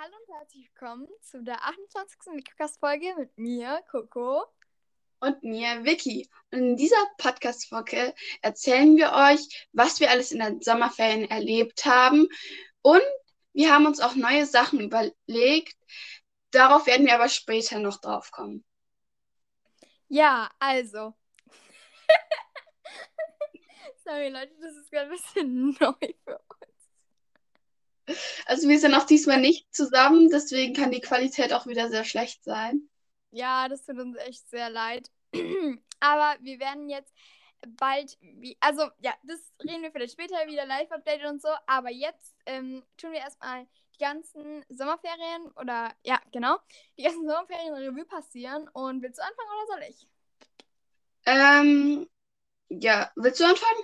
Hallo und herzlich willkommen zu der 28. Mikrocast-Folge mit mir, Coco. Und mir, Vicky. Und in dieser Podcast-Folge erzählen wir euch, was wir alles in den Sommerferien erlebt haben. Und wir haben uns auch neue Sachen überlegt. Darauf werden wir aber später noch drauf kommen. Ja, also. Sorry, Leute, das ist gerade ein bisschen neu für. Also wir sind auch diesmal nicht zusammen, deswegen kann die Qualität auch wieder sehr schlecht sein. Ja, das tut uns echt sehr leid. Aber wir werden jetzt bald, wie, also ja, das reden wir vielleicht später wieder, Live-Update und so. Aber jetzt ähm, tun wir erstmal die ganzen Sommerferien oder ja, genau, die ganzen Sommerferien Revue passieren. Und willst du anfangen oder soll ich? Ähm, ja, willst du anfangen?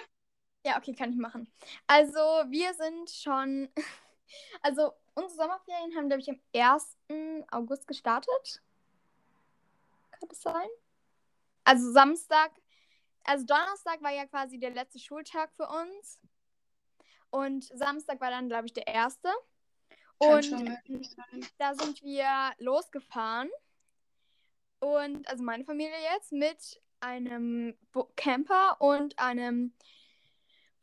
Ja, okay, kann ich machen. Also, wir sind schon. Also, unsere Sommerferien haben, glaube ich, am 1. August gestartet. Kann das sein? Also, Samstag. Also, Donnerstag war ja quasi der letzte Schultag für uns. Und Samstag war dann, glaube ich, der erste. Und da sind wir losgefahren. Und also meine Familie jetzt mit einem Bo Camper und einem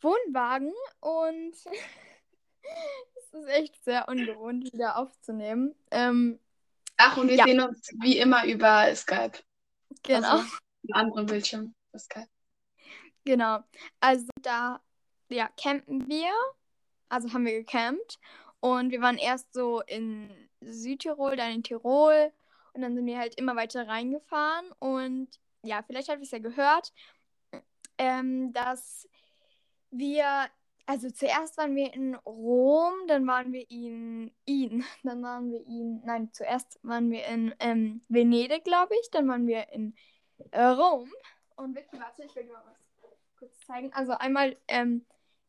Wohnwagen. Und es ist echt sehr ungewohnt, wieder aufzunehmen. Ähm, Ach, und wir Ja. sehen uns wie immer über Skype. genau. Also, einen anderen Bildschirm. über Skype. Genau. Also da, ja, campen wir. Also haben wir gecampt. Und wir waren erst so in Südtirol, dann in Tirol. Und dann sind wir halt immer weiter reingefahren. Und ja, vielleicht habt ihr es ja gehört, ähm, dass wir, also zuerst waren wir in Rom, dann waren wir in, in, dann waren wir in, nein, zuerst waren wir in ähm, Venedig, glaube ich. Dann waren wir in äh, Rom. Und Vicky, warte, ich will dir mal was kurz zeigen. Also einmal ähm,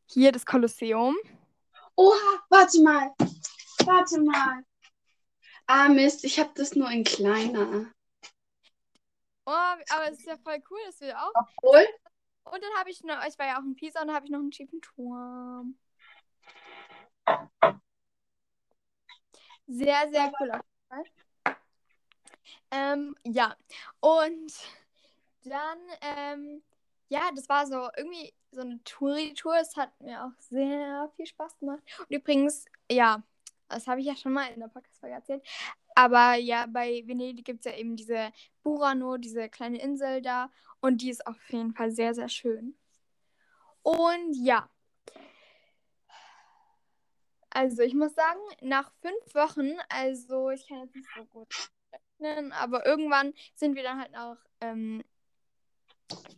hier das Kolosseum. Oha, warte mal. Warte mal. Ah, Mist, ich habe das nur in kleiner. Oh, aber es ist ja voll cool, dass wir auch. Obwohl, Und dann habe ich noch, ich war ja auch in Pisa und dann habe ich noch einen schiefen Turm. Sehr, sehr cool. Ähm, ja. Und dann, ähm, ja, das war so irgendwie so eine Touri-Tour. Es hat mir auch sehr viel Spaß gemacht. Und übrigens, ja, das habe ich ja schon mal in der Podcast-Folge erzählt. Aber ja, bei Venedig gibt es ja eben diese Burano, diese kleine Insel da. Und die ist auf jeden Fall sehr, sehr schön. Und ja. Also ich muss sagen, nach fünf Wochen, also ich kann jetzt nicht so gut rechnen, aber irgendwann sind wir dann halt nach ähm,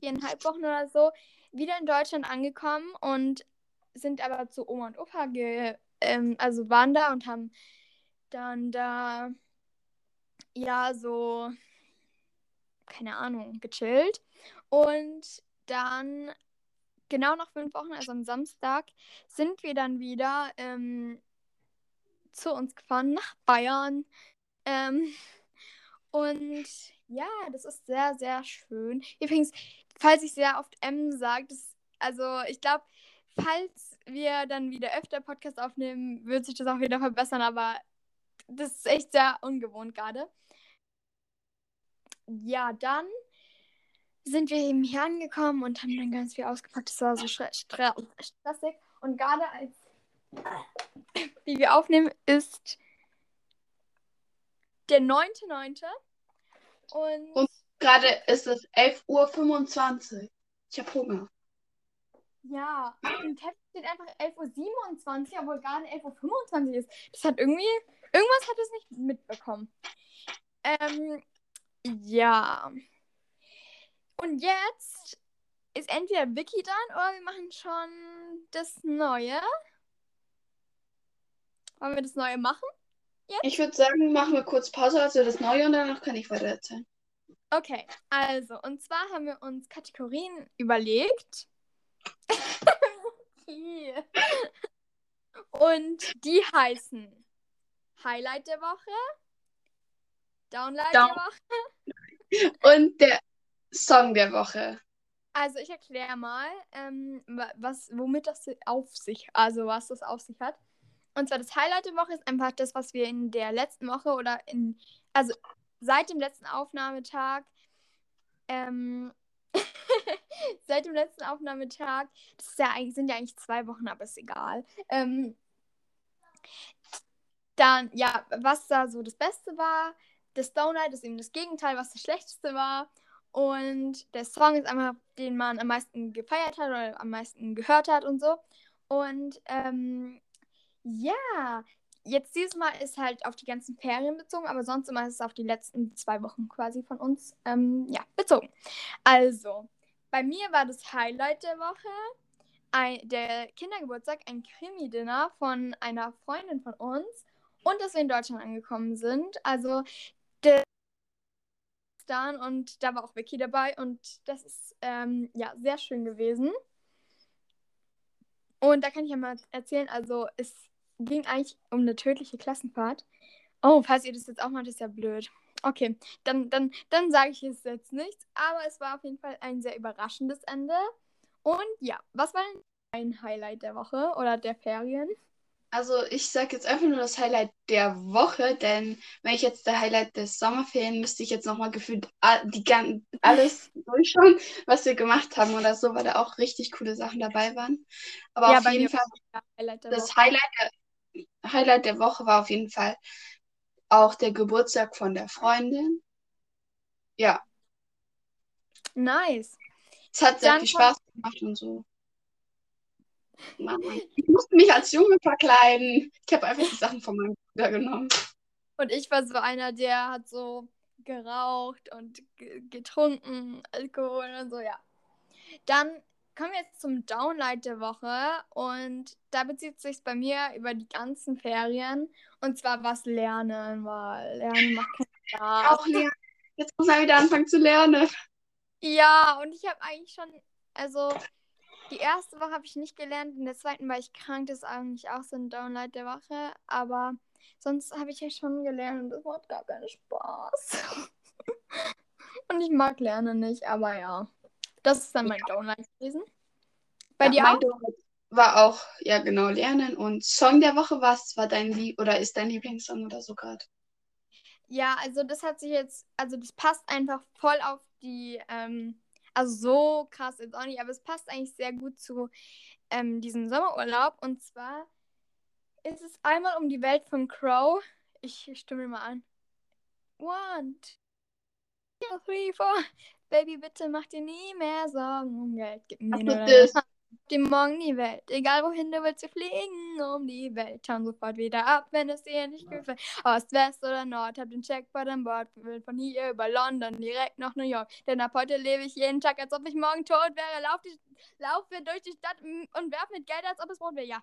viereinhalb Wochen oder so wieder in Deutschland angekommen und sind aber zu Oma und Opa ge ähm, also waren da und haben dann da ja so keine Ahnung gechillt und dann genau nach fünf Wochen, also am Samstag, sind wir dann wieder ähm, zu uns gefahren nach Bayern. Ähm, und ja, das ist sehr, sehr schön. Übrigens, falls ich sehr oft M das- also ich glaube, falls wir dann wieder öfter Podcast aufnehmen, wird sich das auch wieder verbessern, aber das ist echt sehr ungewohnt gerade. Ja, dann sind wir eben hier angekommen und haben dann ganz viel ausgepackt. Das war so stre stre stressig. Und gerade als wie wir aufnehmen, ist der 9.9. Und, Und- gerade ist es 11.25 Uhr. Ich habe Hunger. Ja, im Text steht einfach 11.27 Uhr, obwohl gerade 11.25 Uhr ist. Das hat irgendwie, irgendwas hat es nicht mitbekommen. Ähm, ja. Und jetzt ist entweder Vicky dran oder wir machen schon das Neue. Wollen wir das Neue machen? Ich würde sagen, machen wir kurz Pause, also das Neue und danach kann ich weiter erzählen. Okay, also, und zwar haben wir uns Kategorien überlegt. Und die heißen Highlight der Woche, Downlight Down- der Woche. Und der Song der Woche. Also ich erkläre mal, ähm, wa- was, womit das auf sich, also was das auf sich hat. Und zwar das Highlight der Woche ist einfach das, was wir in der letzten Woche oder in, also seit dem letzten Aufnahmetag, ähm, seit dem letzten Aufnahmetag, das ja sind ja eigentlich zwei Wochen, aber ist egal. Ähm, dann, ja, was da so das Beste war. Das Downlight ist eben das Gegenteil, was das Schlechteste war. Und der Song ist einfach, den man am meisten gefeiert hat oder am meisten gehört hat und so. Und ähm, ja, jetzt dieses Mal ist halt auf die ganzen Ferien bezogen, aber sonst immer ist es auf die letzten zwei Wochen quasi von uns ähm, ja, bezogen. Also, bei mir war das Highlight der Woche ein, der Kindergeburtstag, ein Krimi-Dinner von einer Freundin von uns und dass wir in Deutschland angekommen sind. Also, der und da war auch Vicky dabei und das ist ähm, ja sehr schön gewesen. Und da kann ich ja mal erzählen, also es ging eigentlich um eine tödliche Klassenfahrt. Oh, falls ihr das jetzt auch macht, ist ja blöd. Okay, dann, dann, dann sage ich es jetzt nicht. Aber es war auf jeden Fall ein sehr überraschendes Ende. Und ja, was war denn ein Highlight der Woche oder der Ferien? Also ich sage jetzt einfach nur das Highlight der Woche, denn wenn ich jetzt der Highlight des Sommerferien, müsste ich jetzt nochmal gefühlt die, alles durchschauen, was wir gemacht haben oder so, weil da auch richtig coole Sachen dabei waren. Aber ja, auf jeden Fall, das Highlight der, Highlight der Woche war auf jeden Fall auch der Geburtstag von der Freundin. Ja. Nice. Es hat sehr Dann viel Spaß gemacht und so. Ich musste mich als Junge verkleiden. Ich habe einfach die Sachen von meinem Bruder genommen. Und ich war so einer, der hat so geraucht und getrunken, Alkohol und so, ja. Dann kommen wir jetzt zum Downlight der Woche und da bezieht sich bei mir über die ganzen Ferien und zwar was Lernen, weil Lernen macht keinen Spaß. Auch lernen. Jetzt muss er wieder anfangen zu lernen. Ja, und ich habe eigentlich schon, also die erste Woche habe ich nicht gelernt, in der zweiten war ich krank, das ist eigentlich auch so ein Downlight der Woche, aber sonst habe ich ja schon gelernt und das macht gar keinen Spaß. und ich mag Lernen nicht, aber ja. Das ist dann mein ja. Downlight gewesen. Bei ja, dir auch? War auch, ja genau, Lernen und Song der Woche, was war dein Lieb oder ist dein Lieblingssong oder so gerade? Ja, also das hat sich jetzt, also das passt einfach voll auf die, ähm, also so krass jetzt auch nicht, aber es passt eigentlich sehr gut zu ähm, diesem Sommerurlaub. Und zwar ist es einmal um die Welt von Crow. Ich, ich stimme mal an. One, two, three, four. Baby, bitte mach dir nie mehr Sorgen um Geld. Gib mir nur deine Hand die morgen die Welt. Egal wohin du willst, wir fliegen um die Welt. Schauen sofort wieder ab, wenn es dir nicht gefällt. Ost, West oder Nord, hab den Checkpoint an Bord. Will von hier über London direkt nach New York. Denn ab heute lebe ich jeden Tag, als ob ich morgen tot wäre. Lauf, die, laufe durch die Stadt und werf mit Geld, als ob es Brot wäre. Ja.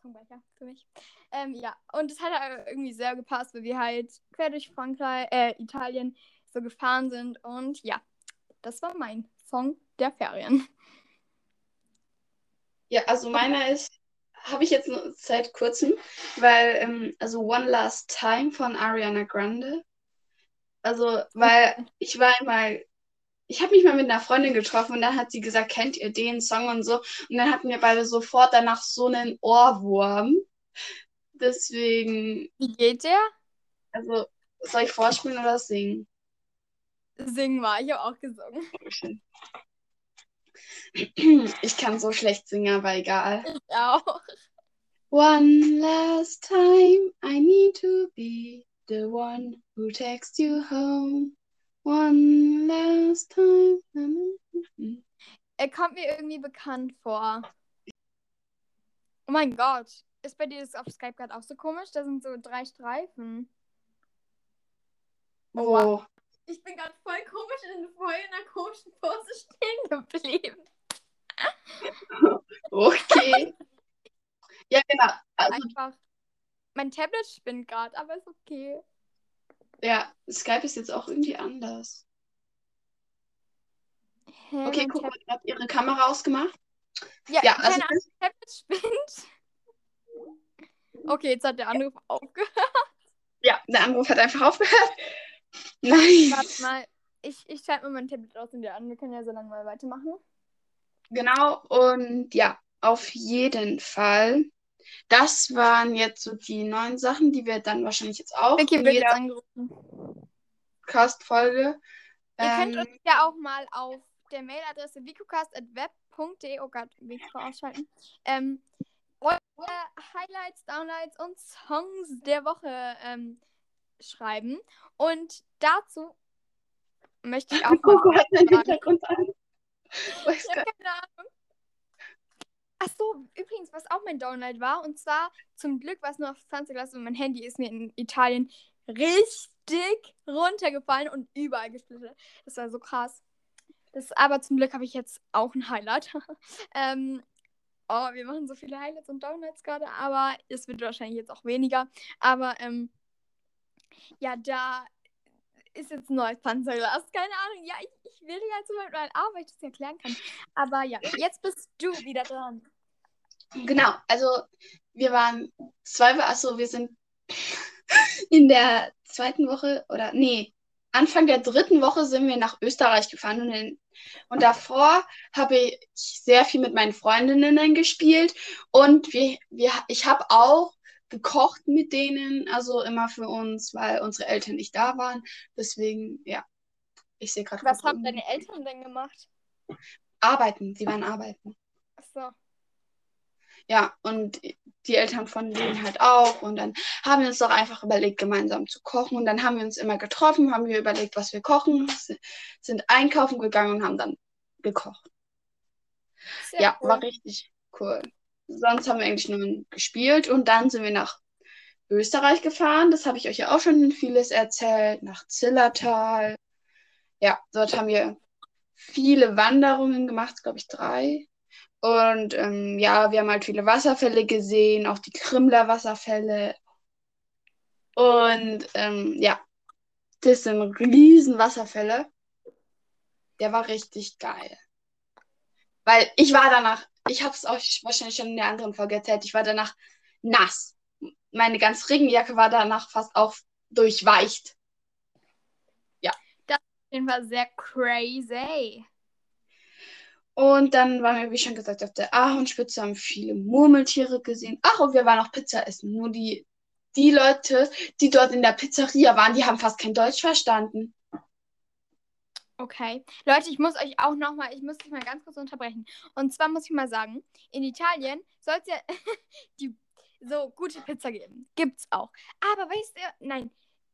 Songbecher für mich. Ähm, ja, und es hat irgendwie sehr gepasst, weil wir halt quer durch Frankreich, äh, Italien so gefahren sind. Und ja, das war mein Song der Ferien. Ja, also meiner ist, habe ich jetzt nur seit kurzem, weil, ähm, also One Last Time von Ariana Grande. Also, weil ich war einmal, ich habe mich mal mit einer Freundin getroffen und dann hat sie gesagt, kennt ihr den Song und so. Und dann hatten wir beide sofort danach so einen Ohrwurm. Deswegen. Wie geht der? Also, soll ich vorspielen oder singen? Singen war, ich habe auch gesungen. Okay. Ich kann so schlecht singen, aber egal. Ich auch. One last time, I need to be the one who takes you home. One last time. Er kommt mir irgendwie bekannt vor. Oh mein Gott. Ist bei dir das auf Skype gerade auch so komisch? Da sind so drei Streifen. Oh. Wow. Ich bin gerade voll komisch in voll in einer komischen Pose stehen geblieben. okay. ja, genau. Also, Einfach. Mein Tablet spinnt gerade, aber ist okay. Ja, Skype ist jetzt auch irgendwie anders. Hä, okay, guck mal, hat ihre Kamera ausgemacht. Ja, ja also das Tablet spinnt. Okay, jetzt hat der Anruf ja. aufgehört. Ja, der Anruf hat einfach aufgehört. Nein. Warte mal, ich, ich schalte mal mein Tablet aus und dir an. Wir können ja so lange mal weitermachen. Genau, und ja, auf jeden Fall das waren jetzt so die neuen Sachen, die wir dann wahrscheinlich jetzt auch Vicky in wird jetzt angerufen. Cast-Folge. Ihr könnt Ähm, uns ja auch mal auf der Mailadresse vicocast.web.de, oh Gott, Mikro ausschalten, ähm, eure Highlights, Downlights und Songs der Woche ähm, schreiben. Und dazu möchte ich auch Coco hat sagen. Hintergrund an. Weiß Ich gar- hab keine Ahnung. Ach so, übrigens, was auch mein Downlight war, und zwar zum Glück war es nur auf 20 Glas und mein Handy ist mir in Italien richtig runtergefallen und überall gesplittert. Das war so krass. Das, aber zum Glück habe ich jetzt auch ein Highlight. ähm, oh, wir machen so viele Highlights und Downlights gerade, aber es wird wahrscheinlich jetzt auch weniger. Aber ähm, ja, da ist jetzt ein neues Panzerglas. Keine Ahnung. Ja, ich, ich will ja zum Beispiel mal A, weil ich das erklären kann. Aber ja, jetzt bist du wieder dran. Genau, also wir waren zwei, achso, wir sind in der zweiten Woche oder nee, Anfang der dritten Woche sind wir nach Österreich gefahren und, in, und davor habe ich sehr viel mit meinen Freundinnen gespielt und wir, wir, ich habe auch gekocht mit denen, also immer für uns, weil unsere Eltern nicht da waren. Deswegen, ja, ich sehe gerade. Was haben deine Eltern denn gemacht? Arbeiten, sie waren arbeiten. Achso. Ja, und die Eltern von denen halt auch. Und dann haben wir uns doch einfach überlegt, gemeinsam zu kochen. Und dann haben wir uns immer getroffen, haben wir überlegt, was wir kochen, sind einkaufen gegangen und haben dann gekocht. Sehr Ja, cool. war richtig cool. Sonst haben wir eigentlich nur gespielt und dann sind wir nach Österreich gefahren. Das habe ich euch ja auch schon vieles erzählt. Nach Zillertal. Ja, dort haben wir viele Wanderungen gemacht, glaube ich, drei. Und ähm, ja, wir haben halt viele Wasserfälle gesehen, auch die Krimler Wasserfälle. Und ähm, ja, das sind riesen Wasserfälle. Der war richtig geil. Weil ich war danach, ich habe es euch wahrscheinlich schon in der anderen Folge erzählt, ich war danach nass. Meine ganze Regenjacke war danach fast auch durchweicht. Auf jeden Fall sehr crazy. Und dann waren wir, wie schon gesagt, auf der Ahornspitze, haben viele Murmeltiere gesehen. Ach, und wir waren auch Pizza essen. Nur die, die Leute, die dort in der Pizzeria waren, die haben fast kein Deutsch verstanden. Okay. Leute, ich muss euch auch nochmal, ich muss dich mal ganz kurz unterbrechen. Und zwar muss ich mal sagen, in Italien soll es ja die so gute Pizza geben. Gibt's auch. Aber weißt du, nein,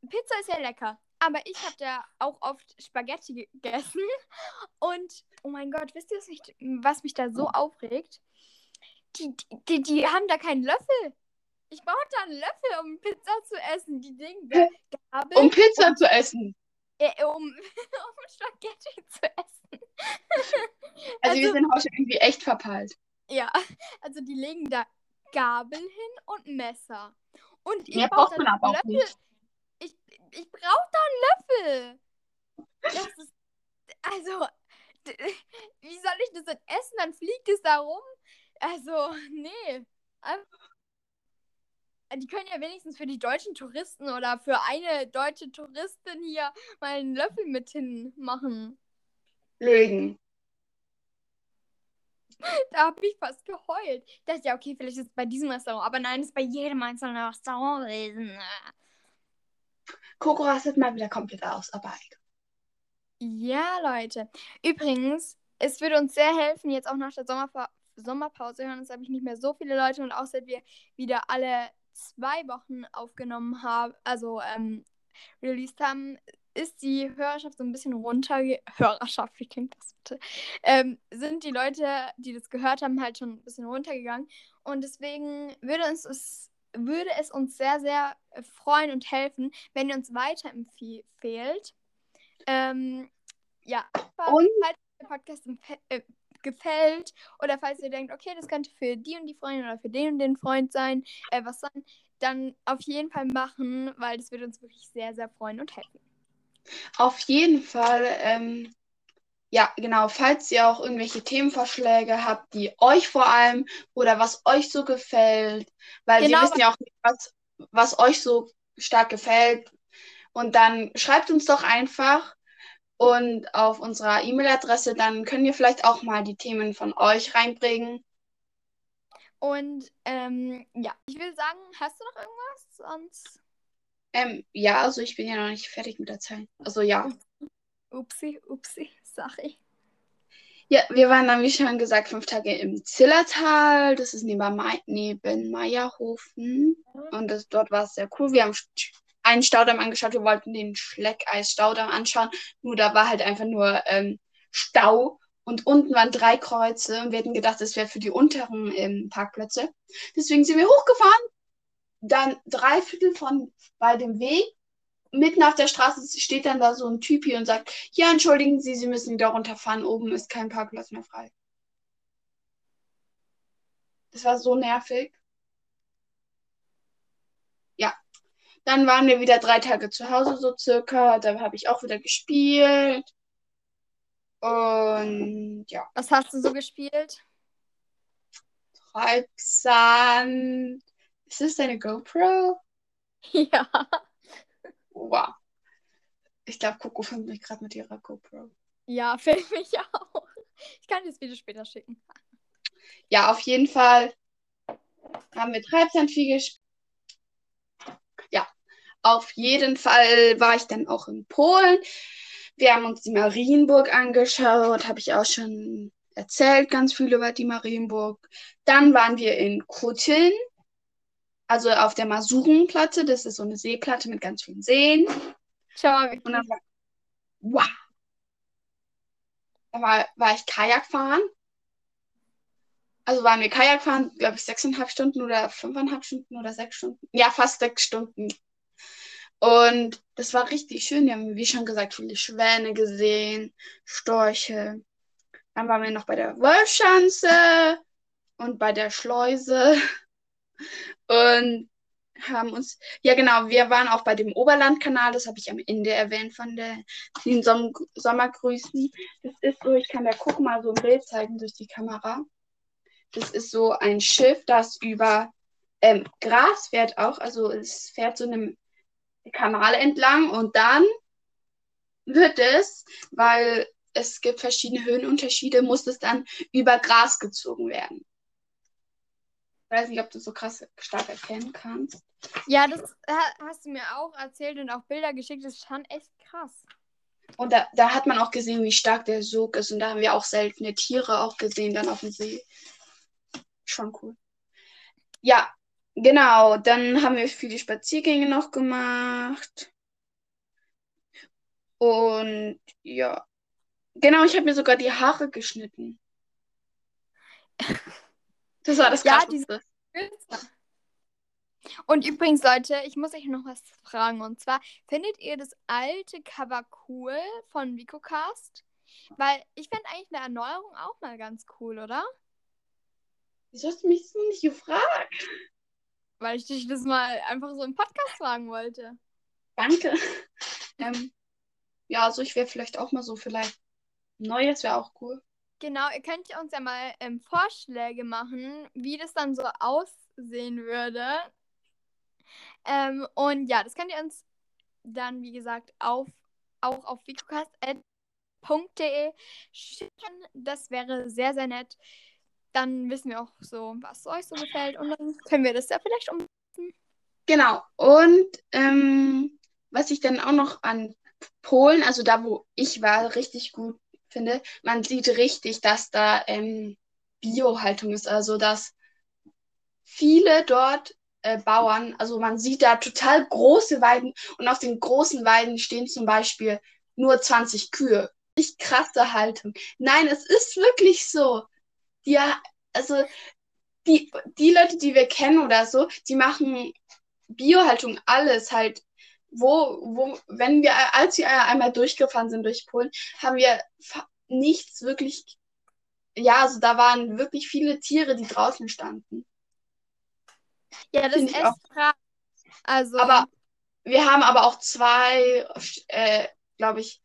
Pizza ist ja lecker. Aber ich habe da auch oft Spaghetti gegessen. Und, oh mein Gott, wisst ihr, was mich, was mich da so aufregt? Die, die, die haben da keinen Löffel. Ich brauche da einen Löffel, um Pizza zu essen. Die Dinge, Gabel, Um Pizza zu essen. Äh, um, um Spaghetti zu essen. Also, wir Also- sind heute irgendwie echt verpeilt. Ja, also die legen da Gabel hin und Messer. Und ich braucht da auch Löffel. Ich, ich brauche da einen Löffel. Das ist, also, wie soll ich das denn essen? Dann fliegt es da rum. Also, nee. Ein- Die können ja wenigstens für die deutschen Touristen oder für eine deutsche Touristin hier mal einen Löffel mit hinmachen. Lügen. Da habe ich fast geheult. Ich dachte, ja, okay, vielleicht ist es bei diesem Restaurant, aber nein, es ist bei jedem einzelnen Restaurant gewesen. Coco rastet mal wieder komplett aus, aber egal. Ja, Leute. Übrigens, es würde uns sehr helfen, jetzt auch nach der Sommerpa Sommerpause hören uns, glaube ich, nicht mehr so viele Leute und auch seit wir wieder alle zwei Wochen aufgenommen haben, also ähm, released haben, ist die Hörerschaft so ein bisschen runterge... Hörerschaft, wie klingt das bitte? Ähm, sind die Leute, die das gehört haben, halt schon ein bisschen runtergegangen. Und deswegen würde uns es, würde es uns sehr, sehr freuen und helfen, wenn ihr uns weiterempfehlt. Ähm, ja, Und- falls der Podcast gefällt oder falls ihr denkt, okay, das könnte für die und die Freundin oder für den und den Freund sein, äh, was sein, dann auf jeden Fall machen, weil das würde uns wirklich sehr, sehr freuen und helfen. Auf jeden Fall, ähm, ja, genau, falls ihr auch irgendwelche Themenvorschläge habt, die euch vor allem oder was euch so gefällt, weil Genau, wir wissen ja auch nicht, was, was euch so stark gefällt. Und dann schreibt uns doch einfach und auf unserer E-Mail-Adresse, dann können wir vielleicht auch mal die Themen von euch reinbringen. Und ähm, ja, ich will sagen, hast du noch irgendwas? Sonst. Ähm, ja, also ich bin ja noch nicht fertig mit der Zeit. Also ja. Upsi, upsi, sorry. Ja, wir waren dann, wie schon gesagt, fünf Tage im Zillertal. Das ist neben, Mai neben Meierhofen. Und das, dort war es sehr cool. Wir haben einen Staudamm angeschaut. Wir wollten den Schleckeis-Staudamm anschauen. Nur da war halt einfach nur ähm, Stau. Und unten waren drei Kreuze. Und wir hätten gedacht, das wäre für die unteren ähm, Parkplätze. Deswegen sind wir hochgefahren. Dann drei Viertel von bei dem Weg mitten auf der Straße steht dann da so ein Typi und sagt, ja, entschuldigen Sie, Sie müssen wieder runterfahren, oben ist kein Parkplatz mehr frei. Das war so nervig. Ja. Dann waren wir wieder drei Tage zu Hause, so circa. Da habe ich auch wieder gespielt. Und ja. Was hast du so gespielt? Treibsand. Ist das deine GoPro? Ja. Wow. Ich glaube, Coco filmt mich gerade mit ihrer GoPro. Ja, film mich auch. Ich kann dir das Video später schicken. Ja, auf jeden Fall haben wir Treibsandvieh gespielt. Auf jeden Fall war ich dann auch in Polen. Wir haben uns die Marienburg angeschaut, habe ich auch schon erzählt, ganz viel über die Marienburg. Dann waren wir in Kutteln, also auf der Masurenplatte. Das ist so eine Seeplatte mit ganz vielen Seen. Schau mal, Und dann war, wow. Da war, war ich Kajak fahren. Also waren wir Kajak fahren, glaube ich, sechseinhalb Stunden oder fünfeinhalb Stunden oder sechs Stunden. Ja, fast sechs Stunden. Und das war richtig schön. Wir haben, wie schon gesagt, viele Schwäne gesehen, Storche. Dann waren wir noch bei der Wolfschanze und bei der Schleuse. Und haben uns, ja genau, wir waren auch bei dem Oberlandkanal, das habe ich am Ende erwähnt von der, den Som Sommergrüßen. Das ist so, ich kann da gucken mal so ein Bild zeigen durch die Kamera. Das ist so ein Schiff, das über ähm, Gras fährt auch, also es fährt so einem Kanal entlang und dann wird es, weil es gibt verschiedene Höhenunterschiede, muss es dann über Gras gezogen werden. Ich weiß nicht, ob du so krass stark erkennen kannst. Ja, das ha- hast du mir auch erzählt und auch Bilder geschickt. Das ist schon echt krass. Und da, da hat man auch gesehen, wie stark der Sog ist. Und da haben wir auch seltene Tiere auch gesehen, dann auf dem See. Schon cool. Ja, genau. Dann haben wir viele Spaziergänge noch gemacht. Und ja. Genau, ich habe mir sogar die Haare geschnitten. Das war das Ja, Krasseste. Und übrigens, Leute, ich muss euch noch was fragen. Und zwar, findet ihr das alte Cover cool von VicoCast? Weil ich fände eigentlich eine Erneuerung auch mal ganz cool, oder? Wieso hast du mich so nicht gefragt? Weil ich dich das mal einfach so im Podcast fragen wollte. Danke. ähm, ja, also ich wäre vielleicht auch mal so vielleicht Neues wäre auch cool. Genau, ihr könnt uns ja mal ähm, Vorschläge machen, wie das dann so aussehen würde. Ähm, und ja, das könnt ihr uns dann, wie gesagt, auf, auch auf vicocast.de schicken. Das wäre sehr, sehr nett. Dann wissen wir auch so, was euch so gefällt. Und dann können wir das ja vielleicht um. Genau. Und ähm, was ich dann auch noch an Polen, also da, wo ich war, richtig gut finde, man sieht richtig, dass da ähm, Biohaltung ist. Also dass viele dort äh, Bauern, also man sieht da total große Weiden und auf den großen Weiden stehen zum Beispiel nur 20 Kühe. Nicht krasse Haltung. Nein, es ist wirklich so. Ja, also die, die Leute, die wir kennen oder so, die machen Biohaltung alles halt. Wo, wo, wenn wir, als wir einmal durchgefahren sind durch Polen, haben wir nichts wirklich, ja, also da waren wirklich viele Tiere, die draußen standen. Ja, das ist echt krass. Also, Aber wir haben aber auch zwei, äh, glaube ich,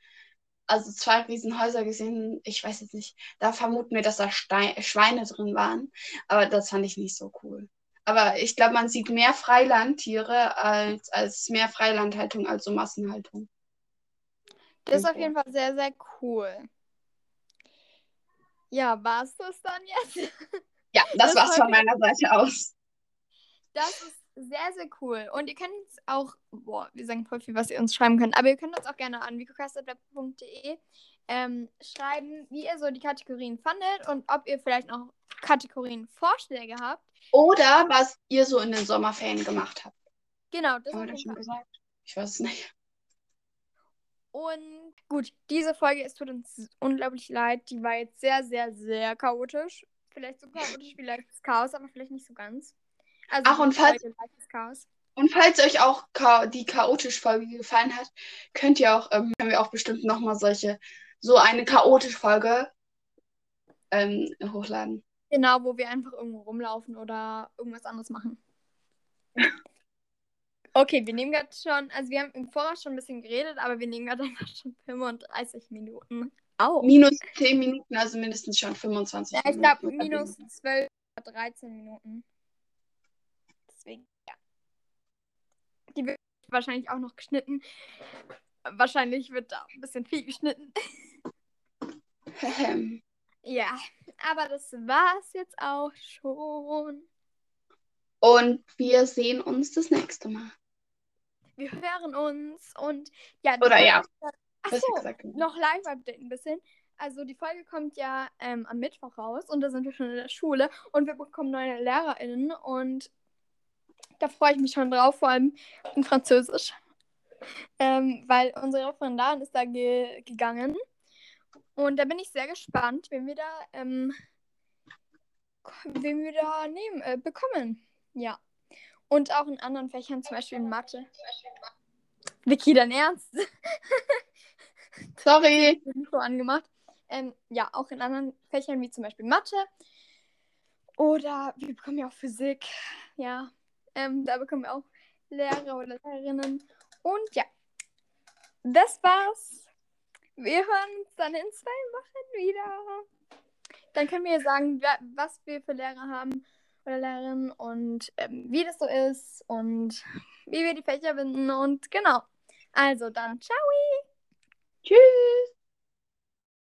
also zwei Riesenhäuser gesehen. Ich weiß jetzt nicht. Da vermuten wir, dass da Stein Schweine drin waren. Aber das fand ich nicht so cool. Aber ich glaube, man sieht mehr Freilandtiere als, als mehr Freilandhaltung als so Massenhaltung. das ist auf jeden Fall sehr, sehr cool. Ja, war's das dann jetzt? Ja, das, Das war's von meiner Seite aus. Das ist sehr, sehr cool. Und ihr könnt uns auch, boah, wir sagen voll viel, was ihr uns schreiben könnt, aber ihr könnt uns auch gerne an vicocast.web.de ähm, schreiben, wie ihr so die Kategorien fandet und ob ihr vielleicht noch Kategorienvorschläge habt. Oder was ihr so in den Sommerferien gemacht habt. Genau, das Haben wir schon gesagt? Ich weiß es nicht. Und gut, diese Folge, es tut uns unglaublich leid. Die war jetzt sehr, sehr, sehr chaotisch. Vielleicht so chaotisch wie leichtes Chaos, aber vielleicht nicht so ganz. Also Ach, und falls-. Und falls euch auch cha die chaotische Folge gefallen hat, könnt ihr auch, ähm, können wir auch bestimmt nochmal solche, so eine chaotische Folge ähm, hochladen. Genau, wo wir einfach irgendwo rumlaufen oder irgendwas anderes machen. Okay, wir nehmen gerade schon, also wir haben im Voraus schon ein bisschen geredet, aber wir nehmen gerade einfach schon 35 Minuten auf. Minus 10 Minuten, also mindestens schon 25 Ja, ich Minuten. glaube oder minus weniger. 12 oder 13 Minuten. Deswegen, ja. Die wird wahrscheinlich auch noch geschnitten. Wahrscheinlich wird da ein bisschen viel geschnitten. Hehem. Ja, aber das war's jetzt auch schon. Und wir sehen uns das nächste Mal. Wir hören uns und ja. Oder ja, Ach besser so, gesagt. noch Live-Update ein bisschen. Also die Folge kommt ja ähm, am Mittwoch raus und da sind wir schon in der Schule und wir bekommen neue LehrerInnen und da freue ich mich schon drauf, vor allem in Französisch. Ähm, weil unsere Referendarin ist da ge gegangen und da bin ich sehr gespannt, wen wir da, ähm, wen wir da nehmen, äh, bekommen. Ja. Und auch in anderen Fächern, zum Beispiel in Mathe. Vicky, dein Ernst? Sorry. Mikro angemacht. Ähm, ja, auch in anderen Fächern wie zum Beispiel Mathe. Oder wir bekommen ja auch Physik. Ja, ähm, da bekommen wir auch Lehrer oder Lehrerinnen. Und ja, das war's. Wir hören uns dann in zwei Wochen wieder. Dann können wir sagen, was wir für Lehrer haben oder Lehrerinnen und ähm, wie das so ist und wie wir die Fächer binden und genau. Also dann, ciao. Tschüss.